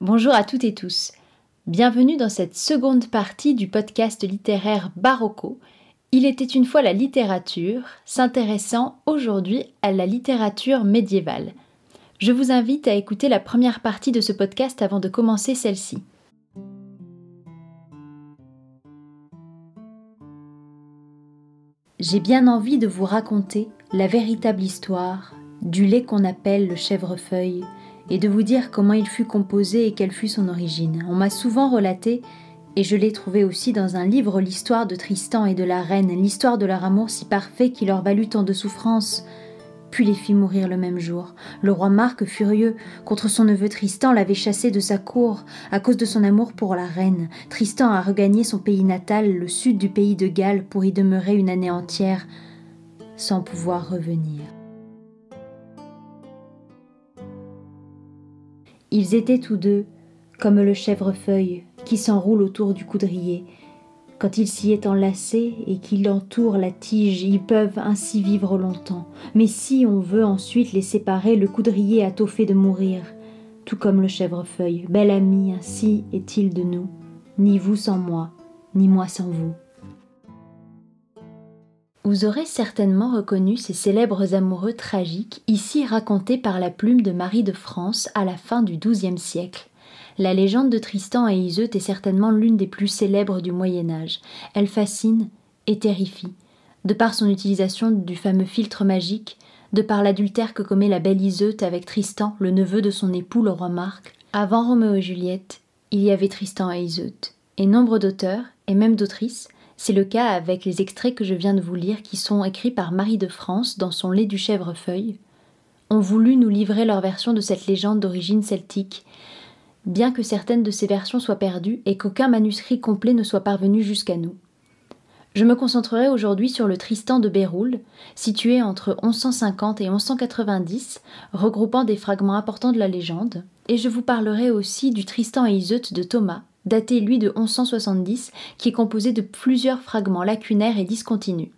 Bonjour à toutes et tous. Bienvenue dans cette seconde partie du podcast littéraire Barocco. Il était une fois la littérature, s'intéressant aujourd'hui à la littérature médiévale. Je vous invite à écouter la première partie de ce podcast avant de commencer celle-ci. J'ai bien envie de vous raconter la véritable histoire du lait qu'on appelle le chèvrefeuille et de vous dire comment il fut composé et quelle fut son origine. On m'a souvent relaté, et je l'ai trouvé aussi dans un livre, l'histoire de Tristan et de la reine, l'histoire de leur amour si parfait qui leur valut tant de souffrances, puis les fit mourir le même jour. Le roi Marc, furieux contre son neveu Tristan, l'avait chassé de sa cour à cause de son amour pour la reine. Tristan a regagné son pays natal, le sud du pays de Galles, pour y demeurer une année entière, sans pouvoir revenir. Ils étaient tous deux comme le chèvrefeuille qui s'enroule autour du coudrier. Quand il s'y est enlacé et qu'il entoure la tige, ils peuvent ainsi vivre longtemps. Mais si on veut ensuite les séparer, le coudrier a tôt fait de mourir, tout comme le chèvrefeuille. Bel ami, ainsi est-il de nous, ni vous sans moi, ni moi sans vous. Vous aurez certainement reconnu ces célèbres amoureux tragiques, ici racontés par la plume de Marie de France à la fin du XIIe siècle. La légende de Tristan et Iseut est certainement l'une des plus célèbres du Moyen Âge. Elle fascine et terrifie, de par son utilisation du fameux filtre magique, de par l'adultère que commet la belle Iseut avec Tristan, le neveu de son époux le roi Marc. Avant Roméo et Juliette, il y avait Tristan et Iseut, et nombre d'auteurs, et même d'autrices, c'est le cas avec les extraits que je viens de vous lire qui sont écrits par Marie de France dans son Lait du chèvrefeuille, ont voulu nous livrer leur version de cette légende d'origine celtique, bien que certaines de ces versions soient perdues et qu'aucun manuscrit complet ne soit parvenu jusqu'à nous. Je me concentrerai aujourd'hui sur le Tristan de Béroul, situé entre 1150 et 1190, regroupant des fragments importants de la légende, et je vous parlerai aussi du Tristan et Iseut de Thomas, daté lui de 1170, qui est composé de plusieurs fragments lacunaires et discontinus.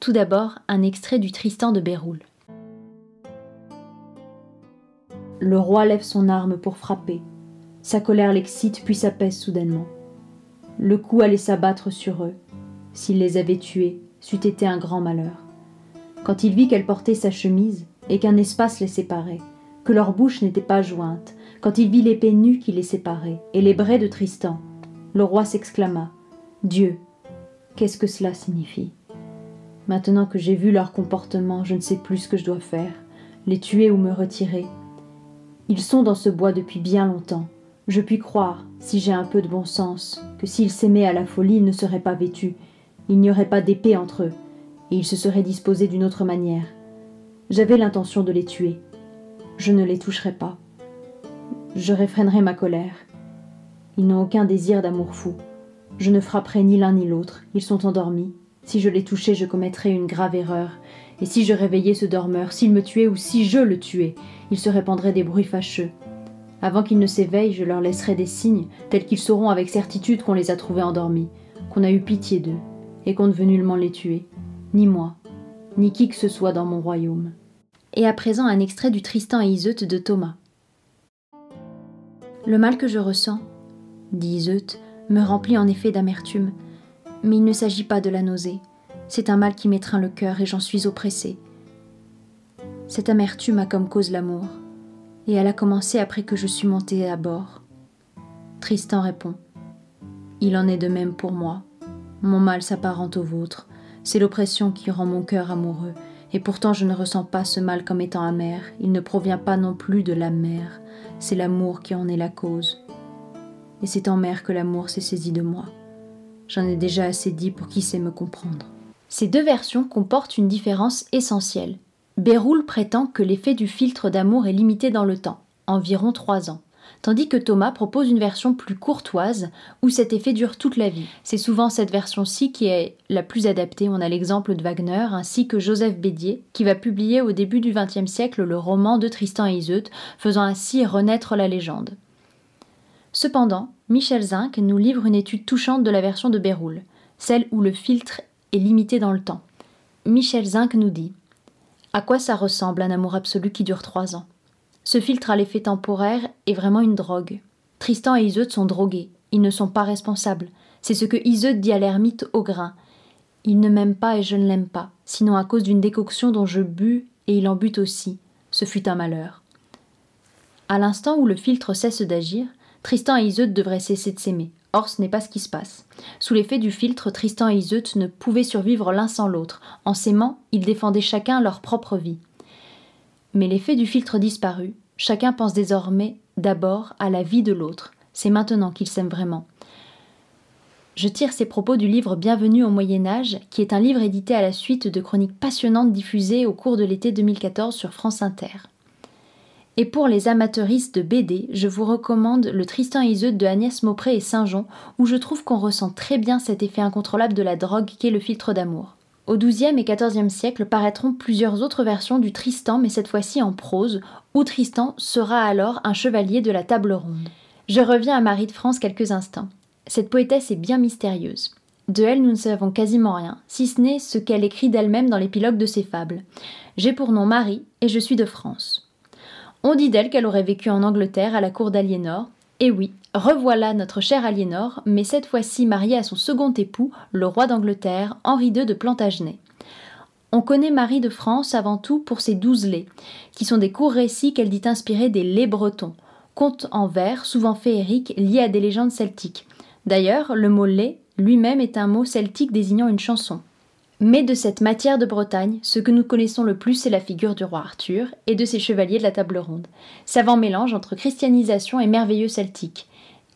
Tout d'abord, un extrait du Tristan de Béroul. Le roi lève son arme pour frapper. Sa colère l'excite puis s'apaise soudainement. Le coup allait s'abattre sur eux. S'il les avait tués, c'eût été un grand malheur. Quand il vit qu'elle portait sa chemise et qu'un espace les séparait, que leurs bouches n'étaient pas jointes, quand il vit l'épée nue qui les séparait, et les braies de Tristan, le roi s'exclama Dieu, qu'est-ce que cela signifie? Maintenant que j'ai vu leur comportement, je ne sais plus ce que je dois faire, les tuer ou me retirer. Ils sont dans ce bois depuis bien longtemps. Je puis croire, si j'ai un peu de bon sens, que s'ils s'aimaient à la folie, ils ne seraient pas vêtus, il n'y aurait pas d'épée entre eux, et ils se seraient disposés d'une autre manière. J'avais l'intention de les tuer. Je ne les toucherai pas. Je réfrénerai ma colère. Ils n'ont aucun désir d'amour fou. Je ne frapperai ni l'un ni l'autre. Ils sont endormis. Si je les touchais, je commettrais une grave erreur. Et si je réveillais ce dormeur, s'il me tuait ou si je le tuais, il se répandrait des bruits fâcheux. Avant qu'ils ne s'éveillent, je leur laisserai des signes, tels qu'ils sauront avec certitude qu'on les a trouvés endormis, qu'on a eu pitié d'eux, et qu'on ne veut nullement les tuer, ni moi, ni qui que ce soit dans mon royaume. Et à présent un extrait du Tristan et Iseut de Thomas. Le mal que je ressens, dit Iseut, me remplit en effet d'amertume, mais il ne s'agit pas de la nausée. C'est un mal qui m'étreint le cœur et j'en suis oppressée. Cette amertume a comme cause l'amour, et elle a commencé après que je suis montée à bord. Tristan répond Il en est de même pour moi. Mon mal s'apparente au vôtre. C'est l'oppression qui rend mon cœur amoureux, et pourtant je ne ressens pas ce mal comme étant amer. Il ne provient pas non plus de la mer c'est l'amour qui en est la cause. Et c'est en mer que l'amour s'est saisi de moi. J'en ai déjà assez dit pour qui sait me comprendre. Ces deux versions comportent une différence essentielle. Béroul prétend que l'effet du filtre d'amour est limité dans le temps, environ trois ans tandis que Thomas propose une version plus courtoise où cet effet dure toute la vie. C'est souvent cette version-ci qui est la plus adaptée. On a l'exemple de Wagner ainsi que Joseph Bédier qui va publier au début du XXe siècle le roman de Tristan et Iseut, faisant ainsi renaître la légende. Cependant, Michel Zinc nous livre une étude touchante de la version de Béroul, celle où le filtre est limité dans le temps. Michel Zinc nous dit À quoi ça ressemble un amour absolu qui dure trois ans? Ce filtre à l'effet temporaire est vraiment une drogue. Tristan et Iseut sont drogués. Ils ne sont pas responsables. C'est ce que Iseut dit à l'ermite au grain. Il ne m'aime pas et je ne l'aime pas, sinon à cause d'une décoction dont je bus et il en but aussi. Ce fut un malheur. À l'instant où le filtre cesse d'agir, Tristan et Iseut devraient cesser de s'aimer. Or, ce n'est pas ce qui se passe. Sous l'effet du filtre, Tristan et Iseut ne pouvaient survivre l'un sans l'autre. En s'aimant, ils défendaient chacun leur propre vie. Mais l'effet du filtre disparu, chacun pense désormais d'abord à la vie de l'autre. C'est maintenant qu'ils s'aiment vraiment. Je tire ces propos du livre Bienvenue au Moyen Âge, qui est un livre édité à la suite de chroniques passionnantes diffusées au cours de l'été 2014 sur France Inter. Et pour les amateuristes de BD, je vous recommande le Tristan Iseut de Agnès Maupré et Saint-Jean, où je trouve qu'on ressent très bien cet effet incontrôlable de la drogue qu'est le filtre d'amour. Au XIIe et XIVe siècle paraîtront plusieurs autres versions du Tristan, mais cette fois-ci en prose, où Tristan sera alors un chevalier de la table ronde. Je reviens à Marie de France quelques instants. Cette poétesse est bien mystérieuse. De elle, nous ne savons quasiment rien, si ce n'est ce qu'elle écrit d'elle-même dans l'épilogue de ses fables. J'ai pour nom Marie et je suis de France. On dit d'elle qu'elle aurait vécu en Angleterre à la cour d'Aliénor. Et oui, revoilà notre chère Aliénor, mais cette fois-ci mariée à son second époux, le roi d'Angleterre, Henri II de Plantagenet. On connaît Marie de France avant tout pour ses douze laits, qui sont des courts récits qu'elle dit inspirer des laits bretons, contes en vers, souvent féeriques, liés à des légendes celtiques. D'ailleurs, le mot lait lui-même est un mot celtique désignant une chanson. Mais de cette matière de Bretagne, ce que nous connaissons le plus, c'est la figure du roi Arthur et de ses chevaliers de la table ronde. Savant mélange entre christianisation et merveilleux celtique.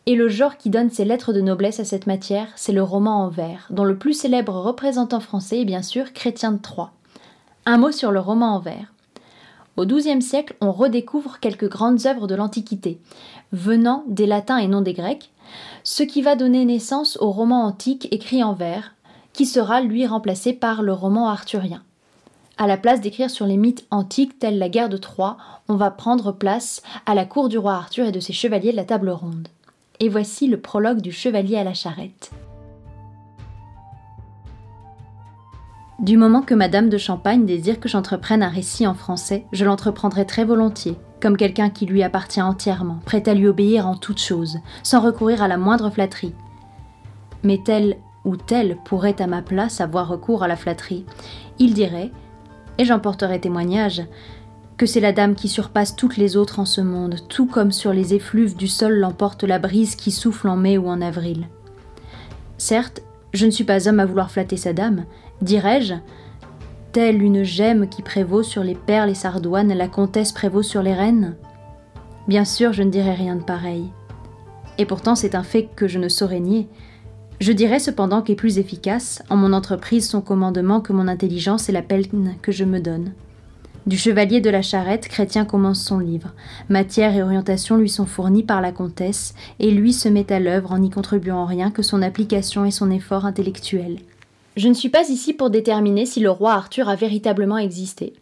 Et le genre qui donne ses lettres de noblesse à cette matière, c'est le roman en vers, dont le plus célèbre représentant français est bien sûr Chrétien de Troyes. Un mot sur le roman en vers. Au XIIe siècle, on redécouvre quelques grandes œuvres de l'Antiquité, venant des latins et non des grecs, ce qui va donner naissance au roman antique écrit en vers, qui sera lui remplacé par le roman arthurien. À la place d'écrire sur les mythes antiques tels la guerre de Troie, on va prendre place à la cour du roi Arthur et de ses chevaliers de la table ronde. Et voici le prologue du chevalier à la charrette. Du moment que Madame de Champagne désire que j'entreprenne un récit en français, je l'entreprendrai très volontiers, comme quelqu'un qui lui appartient entièrement, prêt à lui obéir en toutes choses, sans recourir à la moindre flatterie. Mais tel ou tel pourrait à ma place avoir recours à la flatterie, il dirait, et j'en porterai témoignage, que c'est la dame qui surpasse toutes les autres en ce monde, tout comme sur les effluves du sol l'emporte la brise qui souffle en mai ou en avril. Certes, je ne suis pas homme à vouloir flatter sa dame, dirais-je, telle une gemme qui prévaut sur les perles et sardoines, la comtesse prévaut sur les reines Bien sûr, je ne dirais rien de pareil. Et pourtant, c'est un fait que je ne saurais nier. Je dirais cependant qu'est plus efficace, en mon entreprise, son commandement que mon intelligence et la peine que je me donne. Du chevalier de la charrette, Chrétien commence son livre. Matière et orientation lui sont fournies par la comtesse, et lui se met à l'œuvre en n'y contribuant rien que son application et son effort intellectuel. Je ne suis pas ici pour déterminer si le roi Arthur a véritablement existé,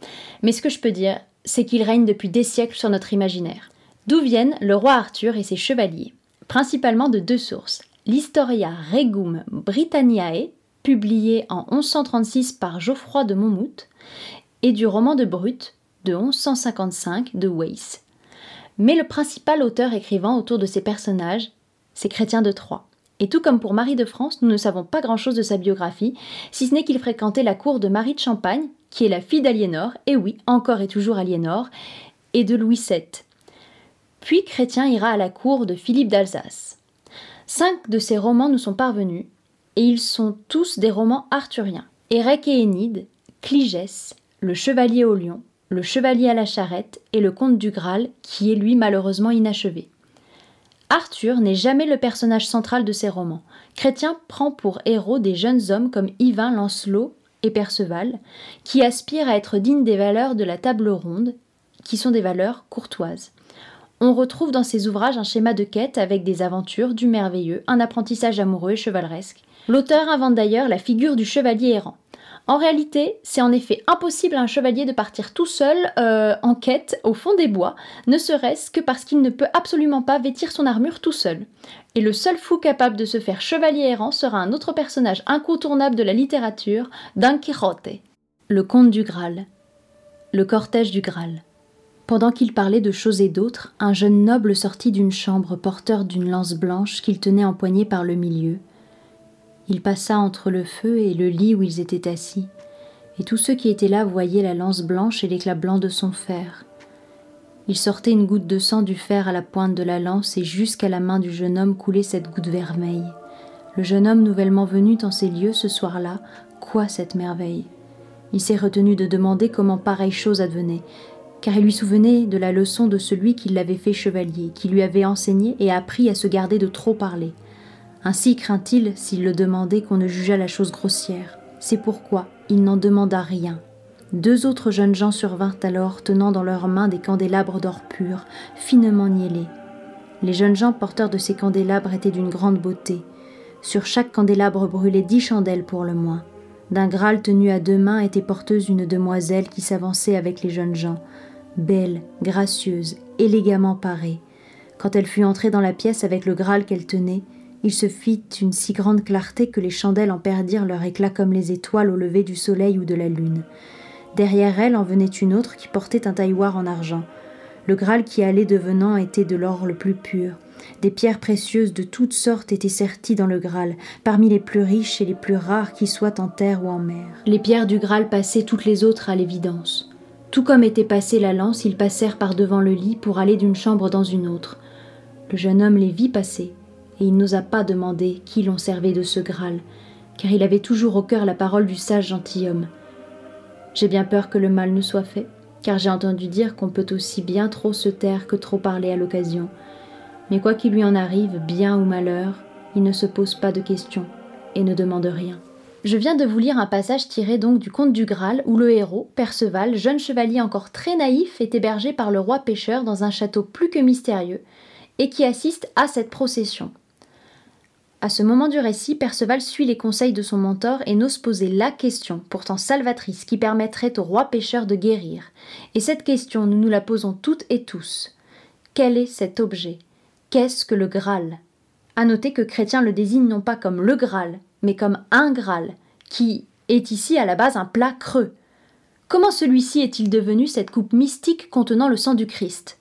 mais ce que je peux dire, c'est qu'il règne depuis des siècles sur notre imaginaire. D'où viennent le roi Arthur et ses chevaliers? Principalement de deux sources. L'Historia Regum Britanniae, publié en 1136 par Geoffroy de Monmouth, et du roman de Brut de 1155 de Weiss. Mais le principal auteur écrivant autour de ces personnages, c'est Chrétien de Troyes. Et tout comme pour Marie de France, nous ne savons pas grand-chose de sa biographie, si ce n'est qu'il fréquentait la cour de Marie de Champagne, qui est la fille d'Aliénor, et oui, encore et toujours Aliénor, et de Louis VII. Puis Chrétien ira à la cour de Philippe d'Alsace. Cinq de ses romans nous sont parvenus, et ils sont tous des romans arthuriens. Érec et Énide, Cligès, Le Chevalier au Lion, Le Chevalier à la Charrette et Le Comte du Graal, qui est lui malheureusement inachevé. Arthur n'est jamais le personnage central de ses romans. Chrétien prend pour héros des jeunes hommes comme Yvain, Lancelot et Perceval, qui aspirent à être dignes des valeurs de la table ronde, qui sont des valeurs courtoises. On retrouve dans ses ouvrages un schéma de quête avec des aventures, du merveilleux, un apprentissage amoureux et chevaleresque. L'auteur invente d'ailleurs la figure du chevalier errant. En réalité, c'est en effet impossible à un chevalier de partir tout seul euh, en quête au fond des bois, ne serait-ce que parce qu'il ne peut absolument pas vêtir son armure tout seul. Et le seul fou capable de se faire chevalier errant sera un autre personnage incontournable de la littérature, Don Quixote, le comte du Graal, le cortège du Graal. Pendant qu'il parlait de choses et d'autres, un jeune noble sortit d'une chambre porteur d'une lance blanche qu'il tenait empoignée par le milieu. Il passa entre le feu et le lit où ils étaient assis, et tous ceux qui étaient là voyaient la lance blanche et l'éclat blanc de son fer. Il sortait une goutte de sang du fer à la pointe de la lance, et jusqu'à la main du jeune homme coulait cette goutte vermeille. Le jeune homme nouvellement venu dans ces lieux ce soir-là, quoi cette merveille? Il s'est retenu de demander comment pareille chose advenait, car il lui souvenait de la leçon de celui qui l'avait fait chevalier, qui lui avait enseigné et appris à se garder de trop parler. Ainsi craint-il, s'il le demandait, qu'on ne jugeât la chose grossière. C'est pourquoi il n'en demanda rien. Deux autres jeunes gens survinrent alors, tenant dans leurs mains des candélabres d'or pur, finement niellés. Les jeunes gens porteurs de ces candélabres étaient d'une grande beauté. Sur chaque candélabre brûlaient dix chandelles pour le moins. D'un Graal tenu à deux mains était porteuse une demoiselle qui s'avançait avec les jeunes gens belle, gracieuse, élégamment parée. Quand elle fut entrée dans la pièce avec le Graal qu'elle tenait, il se fit une si grande clarté que les chandelles en perdirent leur éclat comme les étoiles au lever du soleil ou de la lune. Derrière elle en venait une autre qui portait un tailloir en argent. Le Graal qui allait devenant était de l'or le plus pur. Des pierres précieuses de toutes sortes étaient serties dans le Graal, parmi les plus riches et les plus rares qui soient en terre ou en mer. Les pierres du Graal passaient toutes les autres à l'évidence. Tout comme était passée la lance, ils passèrent par devant le lit pour aller d'une chambre dans une autre. Le jeune homme les vit passer, et il n'osa pas demander qui l'on servait de ce Graal, car il avait toujours au cœur la parole du sage gentilhomme. J'ai bien peur que le mal ne soit fait, car j'ai entendu dire qu'on peut aussi bien trop se taire que trop parler à l'occasion. Mais quoi qu'il lui en arrive, bien ou malheur, il ne se pose pas de questions et ne demande rien. Je viens de vous lire un passage tiré donc du conte du Graal où le héros, Perceval, jeune chevalier encore très naïf, est hébergé par le roi pêcheur dans un château plus que mystérieux et qui assiste à cette procession. À ce moment du récit, Perceval suit les conseils de son mentor et n'ose poser la question, pourtant salvatrice, qui permettrait au roi pêcheur de guérir. Et cette question, nous nous la posons toutes et tous. Quel est cet objet? Qu'est-ce que le Graal? À noter que Chrétien le désigne non pas comme le Graal, mais comme un Graal, qui est ici à la base un plat creux. Comment celui-ci est-il devenu cette coupe mystique contenant le sang du Christ?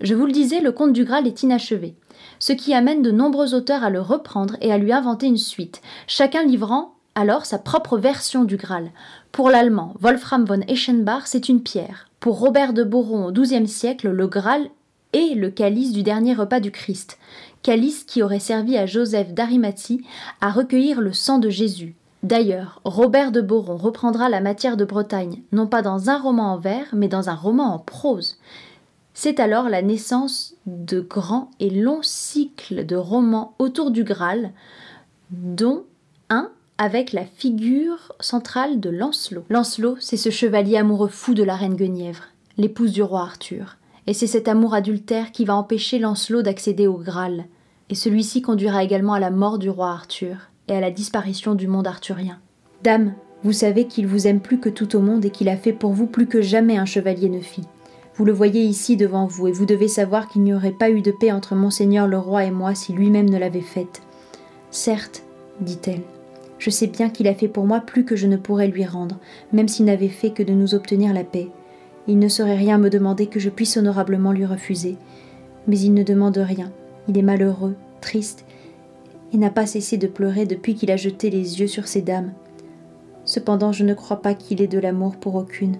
Je vous le disais, le conte du Graal est inachevé, ce qui amène de nombreux auteurs à le reprendre et à lui inventer une suite, chacun livrant alors sa propre version du Graal. Pour l'allemand Wolfram von Eschenbach, c'est une pierre. Pour Robert de Boron au XIIe siècle, le Graal est le calice du dernier repas du Christ, calice qui aurait servi à Joseph d'Arimathie à recueillir le sang de Jésus. D'ailleurs, Robert de Boron reprendra la matière de Bretagne, non pas dans un roman en vers, mais dans un roman en prose. C'est alors la naissance de grands et longs cycles de romans autour du Graal, dont un avec la figure centrale de Lancelot. Lancelot, c'est ce chevalier amoureux fou de la reine Guenièvre, l'épouse du roi Arthur. Et c'est cet amour adultère qui va empêcher Lancelot d'accéder au Graal et celui-ci conduira également à la mort du roi Arthur et à la disparition du monde arthurien. Dame, vous savez qu'il vous aime plus que tout au monde et qu'il a fait pour vous plus que jamais un chevalier ne fit. Vous le voyez ici devant vous, et vous devez savoir qu'il n'y aurait pas eu de paix entre monseigneur le roi et moi si lui-même ne l'avait faite. Certes, dit-elle, je sais bien qu'il a fait pour moi plus que je ne pourrais lui rendre, même s'il n'avait fait que de nous obtenir la paix. Il ne saurait rien me demander que je puisse honorablement lui refuser. Mais il ne demande rien, il est malheureux, triste, et n'a pas cessé de pleurer depuis qu'il a jeté les yeux sur ces dames. Cependant, je ne crois pas qu'il ait de l'amour pour aucune,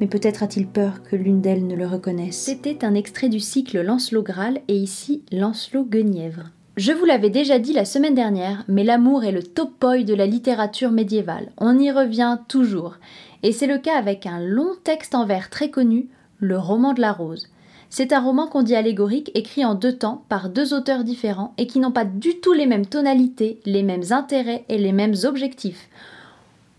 mais peut-être a-t-il peur que l'une d'elles ne le reconnaisse. C'était un extrait du cycle Lancelot Graal et ici Lancelot Guenièvre. Je vous l'avais déjà dit la semaine dernière, mais l'amour est le topoi de la littérature médiévale. On y revient toujours. Et c'est le cas avec un long texte en vers très connu, le roman de la rose. C'est un roman qu'on dit allégorique, écrit en deux temps par deux auteurs différents et qui n'ont pas du tout les mêmes tonalités, les mêmes intérêts et les mêmes objectifs.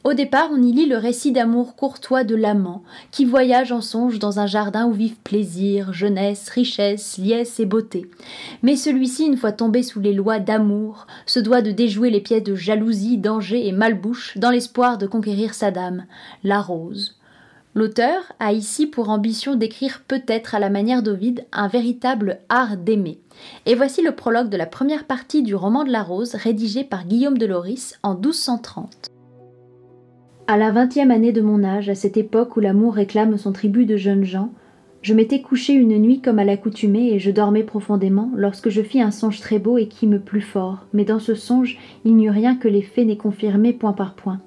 Au départ, on y lit le récit d'amour courtois de l'amant, qui voyage en songe dans un jardin où vivent plaisir, jeunesse, richesse, liesse et beauté. Mais celui-ci, une fois tombé sous les lois d'amour, se doit de déjouer les pièces de jalousie, danger et malbouche dans l'espoir de conquérir sa dame, la rose. L'auteur a ici pour ambition d'écrire peut-être à la manière d'Ovide un véritable art d'aimer. Et voici le prologue de la première partie du roman de la Rose rédigé par Guillaume de Loris en 1230. À la vingtième année de mon âge, à cette époque où l'amour réclame son tribut de jeunes gens, Je m'étais couché une nuit comme à l'accoutumée et je dormais profondément lorsque je fis un songe très beau et qui me plut fort. Mais dans ce songe, il n'y eut rien que les faits n'aient confirmé point par point.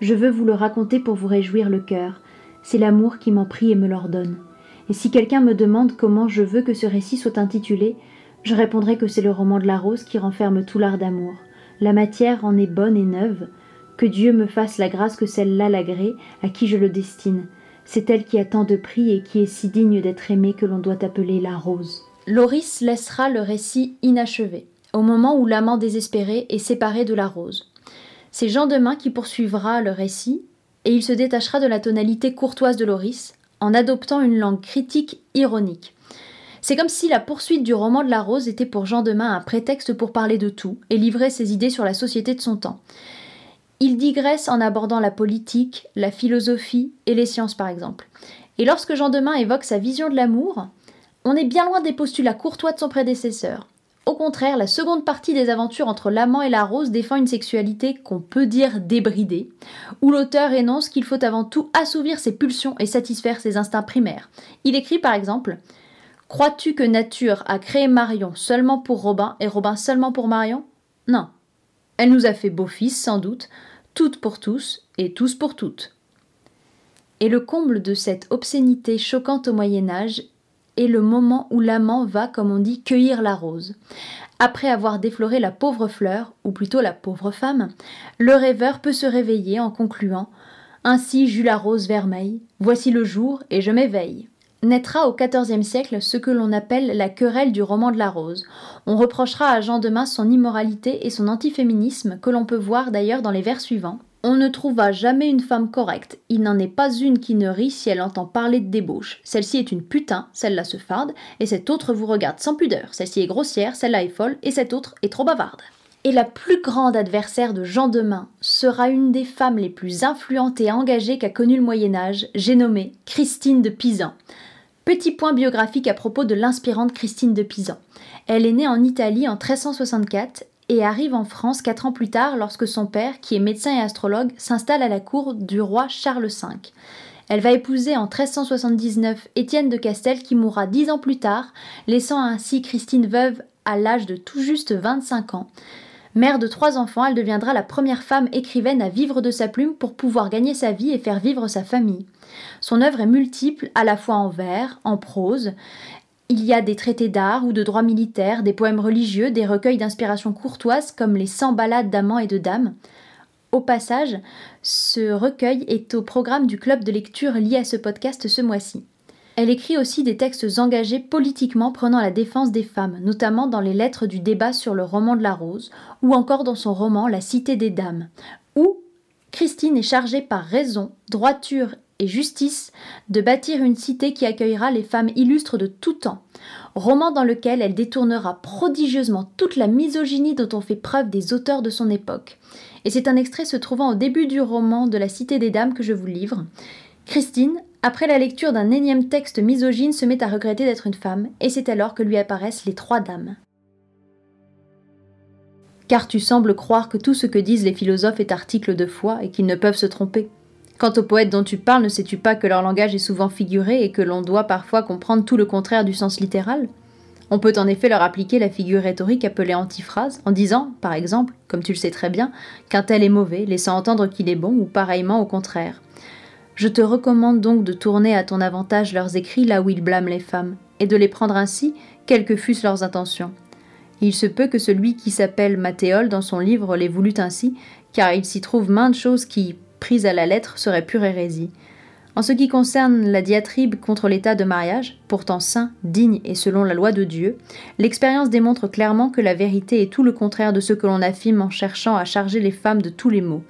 Je veux vous le raconter pour vous réjouir le cœur. C'est l'amour qui m'en prie et me l'ordonne. Et si quelqu'un me demande comment je veux que ce récit soit intitulé, je répondrai que c'est le roman de la rose qui renferme tout l'art d'amour. La matière en est bonne et neuve. Que Dieu me fasse la grâce que celle-là l'agrée à qui je le destine. C'est elle qui a tant de prix et qui est si digne d'être aimée que l'on doit appeler la rose. Loris laissera le récit inachevé, au moment où l'amant désespéré est séparé de la rose. C'est Jean Demain qui poursuivra le récit, et il se détachera de la tonalité courtoise de Loris, en adoptant une langue critique ironique. C'est comme si la poursuite du roman de la rose était pour Jean Demain un prétexte pour parler de tout et livrer ses idées sur la société de son temps. Il digresse en abordant la politique, la philosophie et les sciences par exemple. Et lorsque Jean Demain évoque sa vision de l'amour, on est bien loin des postulats courtois de son prédécesseur. Au contraire, la seconde partie des aventures entre l'amant et la rose défend une sexualité qu'on peut dire débridée, où l'auteur énonce qu'il faut avant tout assouvir ses pulsions et satisfaire ses instincts primaires. Il écrit par exemple Crois-tu que nature a créé Marion seulement pour Robin et Robin seulement pour Marion? Non. Elle nous a fait beaux fils, sans doute, toutes pour tous et tous pour toutes. Et le comble de cette obscénité choquante au Moyen Âge est le moment où l'amant va, comme on dit, cueillir la rose. Après avoir défloré la pauvre fleur, ou plutôt la pauvre femme, le rêveur peut se réveiller en concluant Ainsi j'eus la rose vermeille, voici le jour, et je m'éveille naîtra au XIVe siècle ce que l'on appelle la querelle du roman de la rose. On reprochera à Jean Demain son immoralité et son antiféminisme, que l'on peut voir d'ailleurs dans les vers suivants. On ne trouva jamais une femme correcte. Il n'en est pas une qui ne rit si elle entend parler de débauche. Celle-ci est une putain, celle-là se farde, et cette autre vous regarde sans pudeur. Celle-ci est grossière, celle-là est folle, et cette autre est trop bavarde. Et la plus grande adversaire de Jean Demain sera une des femmes les plus influentes et engagées qu'a connu le Moyen Âge, j'ai nommé Christine de Pisan. Petit point biographique à propos de l'inspirante Christine de Pisan. Elle est née en Italie en 1364 et arrive en France quatre ans plus tard lorsque son père, qui est médecin et astrologue, s'installe à la cour du roi Charles V. Elle va épouser en 1379 Étienne de Castel qui mourra dix ans plus tard, laissant ainsi Christine veuve à l'âge de tout juste 25 ans. Mère de trois enfants, elle deviendra la première femme écrivaine à vivre de sa plume pour pouvoir gagner sa vie et faire vivre sa famille. Son œuvre est multiple, à la fois en vers, en prose. Il y a des traités d'art ou de droit militaire, des poèmes religieux, des recueils d'inspiration courtoise comme les 100 ballades d'amants et de dames. Au passage, ce recueil est au programme du club de lecture lié à ce podcast ce mois-ci. Elle écrit aussi des textes engagés politiquement prenant la défense des femmes, notamment dans les lettres du débat sur le roman de la rose, ou encore dans son roman La Cité des Dames, où Christine est chargée par raison, droiture et justice de bâtir une cité qui accueillera les femmes illustres de tout temps, roman dans lequel elle détournera prodigieusement toute la misogynie dont ont fait preuve des auteurs de son époque. Et c'est un extrait se trouvant au début du roman de la Cité des Dames que je vous livre. Christine, après la lecture d'un énième texte misogyne, se met à regretter d'être une femme, et c'est alors que lui apparaissent les trois dames. Car tu sembles croire que tout ce que disent les philosophes est article de foi et qu'ils ne peuvent se tromper. Quant aux poètes dont tu parles, ne sais-tu pas que leur langage est souvent figuré et que l'on doit parfois comprendre tout le contraire du sens littéral? On peut en effet leur appliquer la figure rhétorique appelée antiphrase, en disant, par exemple, comme tu le sais très bien, qu'un tel est mauvais, laissant entendre qu'il est bon, ou pareillement au contraire. Je te recommande donc de tourner à ton avantage leurs écrits là où ils blâment les femmes, et de les prendre ainsi, quelles que fussent leurs intentions. Il se peut que celui qui s'appelle Mathéole dans son livre les voulut ainsi, car il s'y trouve maintes choses qui, prises à la lettre, seraient pure hérésie. En ce qui concerne la diatribe contre l'état de mariage, pourtant saint, digne et selon la loi de Dieu, l'expérience démontre clairement que la vérité est tout le contraire de ce que l'on affirme en cherchant à charger les femmes de tous les maux.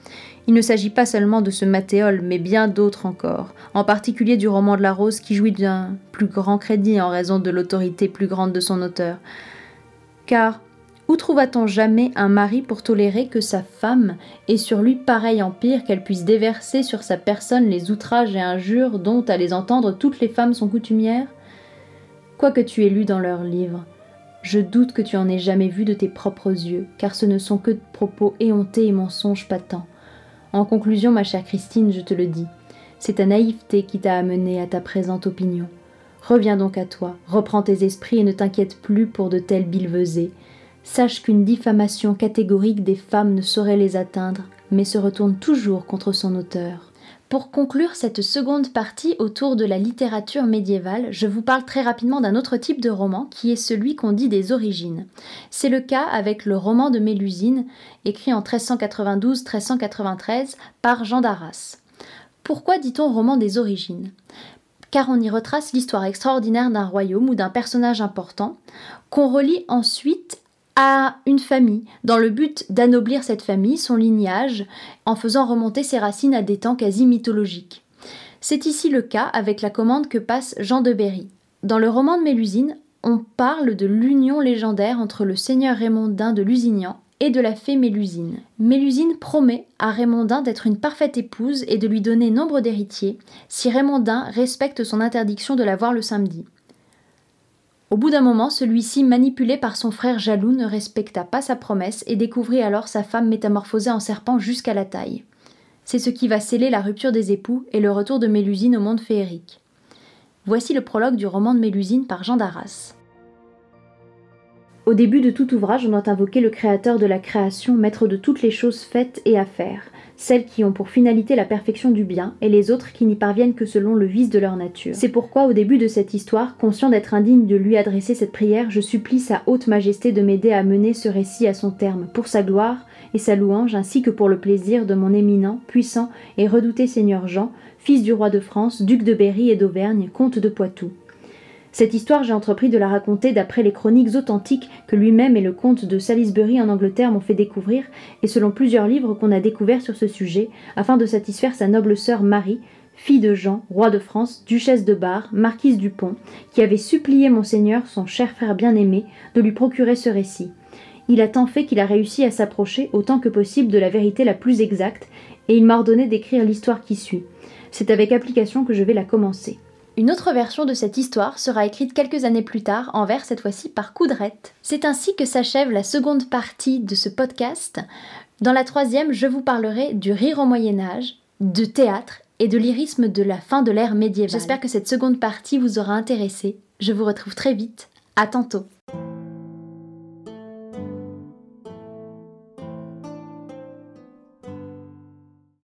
Il ne s'agit pas seulement de ce Mathéole, mais bien d'autres encore, en particulier du roman de la Rose qui jouit d'un plus grand crédit en raison de l'autorité plus grande de son auteur. Car où trouva-t-on jamais un mari pour tolérer que sa femme ait sur lui pareil empire qu'elle puisse déverser sur sa personne les outrages et injures dont, à les entendre, toutes les femmes sont coutumières? Quoique tu aies lu dans leurs livres, je doute que tu en aies jamais vu de tes propres yeux, car ce ne sont que propos éhontés et mensonges patents. En conclusion, ma chère Christine, je te le dis, c'est ta naïveté qui t'a amené à ta présente opinion. Reviens donc à toi, reprends tes esprits et ne t'inquiète plus pour de telles billevesées. Sache qu'une diffamation catégorique des femmes ne saurait les atteindre, mais se retourne toujours contre son auteur. Pour conclure cette seconde partie autour de la littérature médiévale, je vous parle très rapidement d'un autre type de roman qui est celui qu'on dit des origines. C'est le cas avec le roman de Mélusine, écrit en 1392-1393 par Jean d'Arras. Pourquoi dit-on roman des origines? Car on y retrace l'histoire extraordinaire d'un royaume ou d'un personnage important, qu'on relie ensuite à une famille, dans le but d'anoblir cette famille, son lignage, en faisant remonter ses racines à des temps quasi mythologiques. C'est ici le cas avec la commande que passe Jean de Berry. Dans le roman de Mélusine, on parle de l'union légendaire entre le seigneur Raymondin de Lusignan et de la fée Mélusine. Mélusine promet à Raymondin d'être une parfaite épouse et de lui donner nombre d'héritiers si Raymondin respecte son interdiction de la voir le samedi. Au bout d'un moment, celui-ci, manipulé par son frère jaloux, ne respecta pas sa promesse et découvrit alors sa femme métamorphosée en serpent jusqu'à la taille. C'est ce qui va sceller la rupture des époux et le retour de Mélusine au monde féerique. Voici le prologue du roman de Mélusine par Jean d'Arras. Au début de tout ouvrage, on doit invoquer le Créateur de la création, maître de toutes les choses faites et à faire, celles qui ont pour finalité la perfection du bien, et les autres qui n'y parviennent que selon le vice de leur nature. C'est pourquoi, au début de cette histoire, conscient d'être indigne de lui adresser cette prière, je supplie sa haute majesté de m'aider à mener ce récit à son terme, pour sa gloire et sa louange, ainsi que pour le plaisir de mon éminent, puissant et redouté seigneur Jean, fils du roi de France, duc de Berry et d'Auvergne, comte de Poitou. Cette histoire, j'ai entrepris de la raconter d'après les chroniques authentiques que lui-même et le comte de Salisbury en Angleterre m'ont fait découvrir, et selon plusieurs livres qu'on a découverts sur ce sujet, afin de satisfaire sa noble sœur Marie, fille de Jean, roi de France, duchesse de Bar, marquise du Pont, qui avait supplié monseigneur, son cher frère bien-aimé, de lui procurer ce récit. Il a tant fait qu'il a réussi à s'approcher autant que possible de la vérité la plus exacte, et il m'a ordonné d'écrire l'histoire qui suit. C'est avec application que je vais la commencer. Une autre version de cette histoire sera écrite quelques années plus tard, en vers cette fois-ci par Coudrette. C'est ainsi que s'achève la seconde partie de ce podcast. Dans la troisième, je vous parlerai du rire au Moyen Âge, de théâtre et de lyrisme de la fin de l'ère médiévale. J'espère que cette seconde partie vous aura intéressé. Je vous retrouve très vite. À tantôt.